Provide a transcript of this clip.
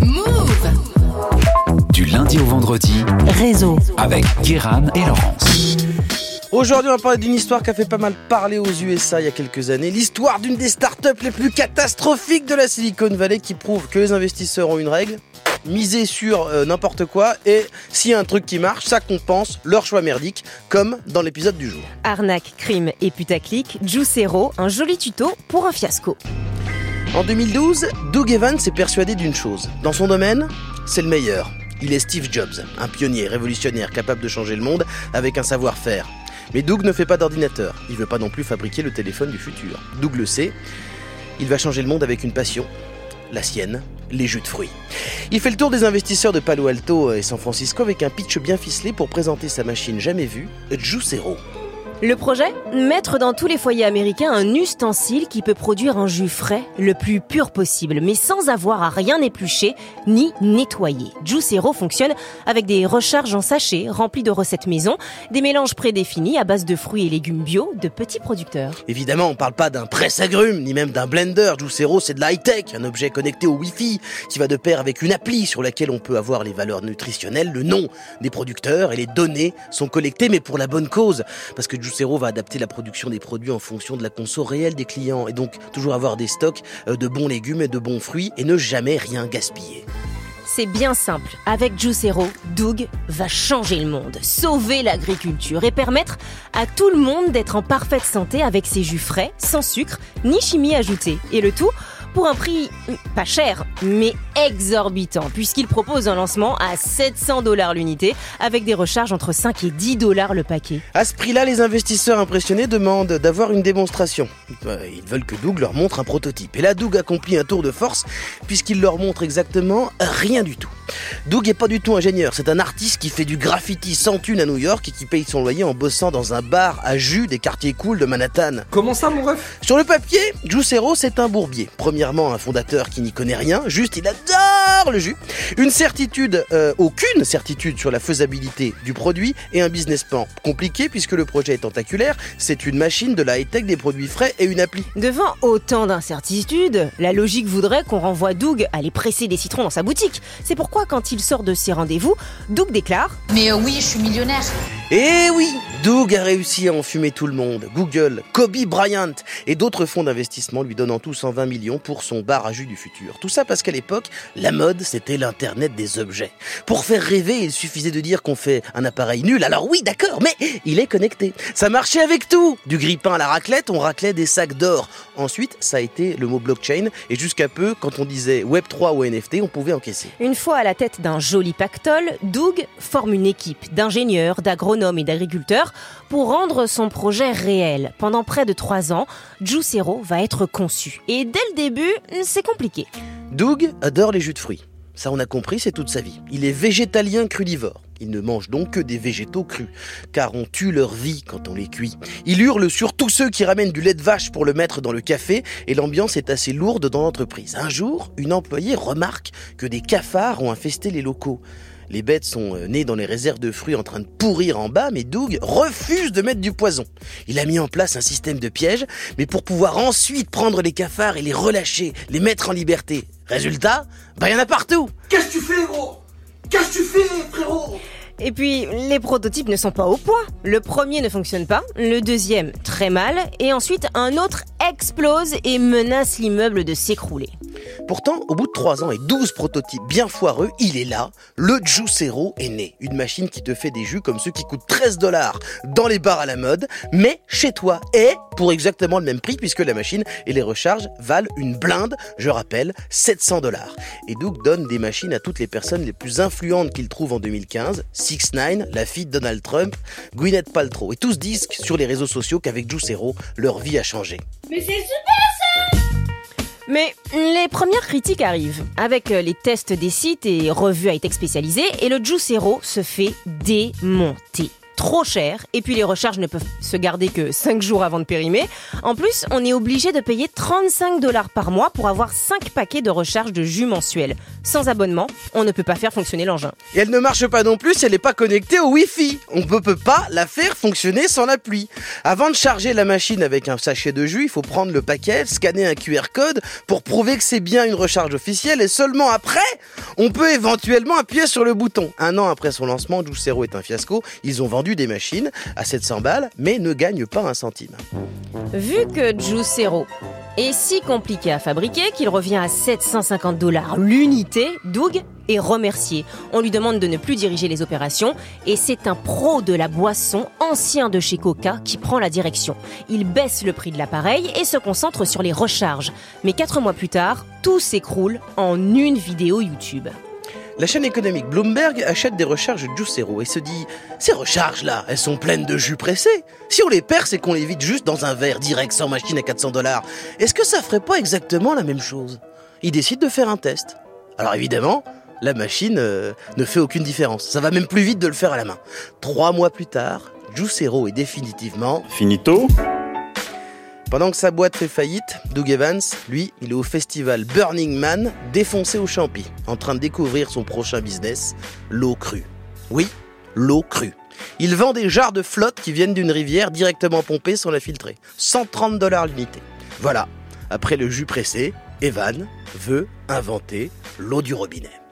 Move Du lundi au vendredi Réseau. avec Guéran et Laurence. Aujourd'hui, on va parler d'une histoire qui a fait pas mal parler aux USA il y a quelques années. L'histoire d'une des startups les plus catastrophiques de la Silicon Valley qui prouve que les investisseurs ont une règle miser sur euh, n'importe quoi et s'il y a un truc qui marche, ça compense leur choix merdique, comme dans l'épisode du jour. Arnaque, crime et putaclic, Juicero, un joli tuto pour un fiasco. En 2012, Doug Evans est persuadé d'une chose. Dans son domaine, c'est le meilleur. Il est Steve Jobs, un pionnier révolutionnaire capable de changer le monde avec un savoir-faire. Mais Doug ne fait pas d'ordinateur. Il veut pas non plus fabriquer le téléphone du futur. Doug le sait. Il va changer le monde avec une passion. La sienne, les jus de fruits. Il fait le tour des investisseurs de Palo Alto et San Francisco avec un pitch bien ficelé pour présenter sa machine jamais vue, Juicero. Le projet Mettre dans tous les foyers américains un ustensile qui peut produire un jus frais le plus pur possible, mais sans avoir à rien éplucher ni nettoyer. Juicero fonctionne avec des recharges en sachet remplis de recettes maison, des mélanges prédéfinis à base de fruits et légumes bio de petits producteurs. Évidemment, on parle pas d'un presse-agrumes, ni même d'un blender. Juicero, c'est de la high-tech, un objet connecté au Wi-Fi, qui va de pair avec une appli sur laquelle on peut avoir les valeurs nutritionnelles, le nom des producteurs et les données sont collectées, mais pour la bonne cause. Parce Juicero va adapter la production des produits en fonction de la conso réelle des clients, et donc toujours avoir des stocks euh, de bons légumes et de bons fruits, et ne jamais rien gaspiller. C'est bien simple. Avec Juicero, Doug va changer le monde, sauver l'agriculture et permettre à tout le monde d'être en parfaite santé avec ses jus frais, sans sucre, ni chimie ajoutée. Et le tout pour un prix euh, pas cher, mais exorbitant, puisqu'il propose un lancement à 700 dollars l'unité, avec des recharges entre 5 et 10 dollars le paquet. À ce prix-là, les investisseurs impressionnés demandent d'avoir une démonstration. Euh, Ils veulent que Doug leur montre un prototype. Et là, Doug accomplit un tour de force puisqu'il leur montre exactement rien du tout. Doug est pas du tout ingénieur, c'est un artiste qui fait du graffiti sans thune à New York et qui paye son loyer en bossant dans un bar à jus des quartiers cool de Manhattan. Comment ça, mon ref? Sur le papier, Juicero, c'est un bourbier. Premièrement, un fondateur qui n'y connaît rien, juste il adore le jus. Une certitude, euh, aucune certitude sur la faisabilité du produit et un business plan compliqué puisque le projet est tentaculaire. C'est une machine de la high-tech, des produits frais et une appli. Devant autant d'incertitudes, la logique voudrait qu'on renvoie Doug aller presser des citrons dans sa boutique. C'est pourquoi quand il sort de ses rendez-vous, Doug déclare Mais euh, oui, je suis millionnaire. Et oui, Doug a réussi à enfumer tout le monde. Google, Kobe Bryant et d'autres fonds d'investissement lui donnant tout 120 millions pour son bar à jus du futur. Tout ça parce qu'à l'époque, la mode, c'était l'internet des objets. Pour faire rêver, il suffisait de dire qu'on fait un appareil nul. Alors oui, d'accord, mais il est connecté. Ça marchait avec tout. Du grille-pain à la raclette, on raclait des sacs d'or. Ensuite, ça a été le mot blockchain et jusqu'à peu, quand on disait Web3 ou NFT, on pouvait encaisser. Une fois à la tête d'un joli pactole, Doug forme une équipe d'ingénieurs, d'agronomes et d'agriculteurs pour rendre son projet réel. Pendant près de trois ans, Juicero va être conçu. Et dès le début, c'est compliqué. Doug adore les jus de fruits. Ça, on a compris, c'est toute sa vie. Il est végétalien crudivore. Il ne mange donc que des végétaux crus, car on tue leur vie quand on les cuit. Il hurle sur tous ceux qui ramènent du lait de vache pour le mettre dans le café, et l'ambiance est assez lourde dans l'entreprise. Un jour, une employée remarque que des cafards ont infesté les locaux. Les bêtes sont euh, nées dans les réserves de fruits en train de pourrir en bas, mais Doug refuse de mettre du poison. Il a mis en place un système de pièges, mais pour pouvoir ensuite prendre les cafards et les relâcher, les mettre en liberté. Résultat, bah y en a partout Qu'est-ce que tu fais, gros? Qu'est-ce que tu fais, frérot? Et puis, les prototypes ne sont pas au point. Le premier ne fonctionne pas, le deuxième très mal, et ensuite un autre explose et menace l'immeuble de s'écrouler. Pourtant, au bout de 3 ans et 12 prototypes bien foireux, il est là, le Juicero est né. Une machine qui te fait des jus comme ceux qui coûtent 13 dollars dans les bars à la mode, mais chez toi, et pour exactement le même prix puisque la machine et les recharges valent une blinde, je rappelle, 700 dollars. Et Doug donne des machines à toutes les personnes les plus influentes qu'il trouve en 2015, 6 9 la fille de Donald Trump, Gwyneth Paltrow. Et tous disent sur les réseaux sociaux qu'avec Juicero, leur vie a changé. Mais c'est super Mais les premières critiques arrivent, avec euh, les tests des sites et revues high-tech spécialisées, et le Juicero se fait démonter. Trop cher, et puis les recharges ne peuvent se garder que 5 jours avant de périmer. En plus, on est obligé de payer 35 dollars par mois pour avoir 5 paquets de recharge de jus mensuel. Sans abonnement, on ne peut pas faire fonctionner l'engin. Et elle ne marche pas non plus si elle n'est pas connectée au Wi-Fi. On ne peut pas la faire fonctionner sans la pluie. Avant de charger la machine avec un sachet de jus, il faut prendre le paquet, scanner un QR code pour prouver que c'est bien une recharge officielle et seulement après, on peut éventuellement appuyer sur le bouton. Un an après son lancement, Juicero est un fiasco. Ils ont vendu des machines à 700 balles mais ne gagnent pas un centime. Vu que Juicero est si compliqué à fabriquer qu'il revient à 750 dollars l'unité, Doug est remercié. On lui demande de ne plus diriger les opérations et c'est un pro de la boisson, ancien de chez Coca, qui prend la direction. Il baisse le prix de l'appareil et se concentre sur les recharges. Mais quatre mois plus tard, tout s'écroule en une vidéo YouTube. La chaîne économique Bloomberg achète des recharges Juicero et se dit Ces recharges-là, elles sont pleines de jus pressé. Si on les perce et qu'on les vide juste dans un verre direct sans machine à 400 dollars, est-ce que ça ferait pas exactement la même chose? Ils décident de faire un test. Alors évidemment, la machine euh, ne fait aucune différence. Ça va même plus vite de le faire à la main. Trois mois plus tard, Juicero est définitivement Finito pendant que sa boîte fait faillite, Doug Evans, lui, il est au festival Burning Man, défoncé au champi, en train de découvrir son prochain business, l'eau crue. Oui, l'eau crue. Il vend des jarres de flotte qui viennent d'une rivière directement pompée sans la filtrer. 130 dollars l'unité. Voilà, après le jus pressé, Evan veut inventer l'eau du robinet.